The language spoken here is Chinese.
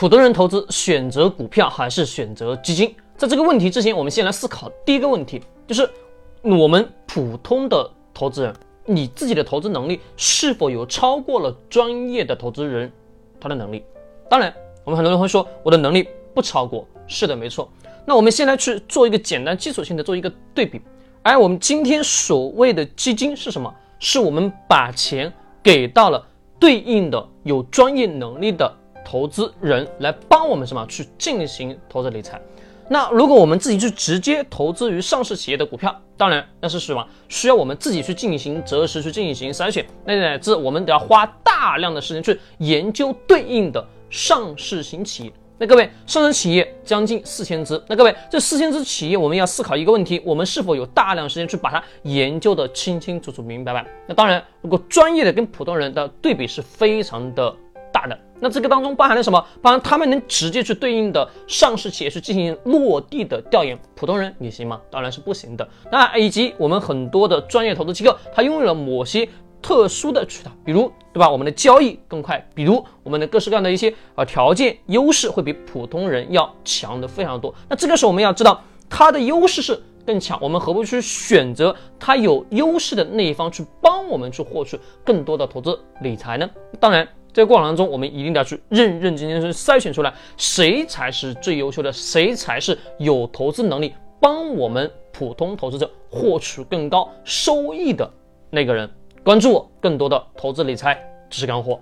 普通人投资选择股票还是选择基金？在这个问题之前，我们先来思考第一个问题，就是我们普通的投资人，你自己的投资能力是否有超过了专业的投资人他的能力？当然，我们很多人会说我的能力不超过，是的，没错。那我们先来去做一个简单基础性的做一个对比。而我们今天所谓的基金是什么？是我们把钱给到了对应的有专业能力的。投资人来帮我们什么去进行投资理财？那如果我们自己去直接投资于上市企业的股票，当然那是什么？需要我们自己去进行择时去进行筛选，那乃至我们得要花大量的时间去研究对应的上市型企业。那各位，上市企业将近四千只，那各位这四千只企业，我们要思考一个问题：我们是否有大量时间去把它研究的清清楚楚、明明白白？那当然，如果专业的跟普通人的对比是非常的。那这个当中包含了什么？包含他们能直接去对应的上市企业去进行落地的调研，普通人你行吗？当然是不行的。那以及我们很多的专业投资机构，它拥有了某些特殊的渠道，比如对吧？我们的交易更快，比如我们的各式各样的一些啊条件优势会比普通人要强的非常多。那这个时候我们要知道它的优势是更强，我们何不去选择它有优势的那一方去帮我们去获取更多的投资理财呢？当然。在过程当中，我们一定要去认认真真去筛选出来，谁才是最优秀的，谁才是有投资能力，帮我们普通投资者获取更高收益的那个人。关注我，更多的投资理财知识干货。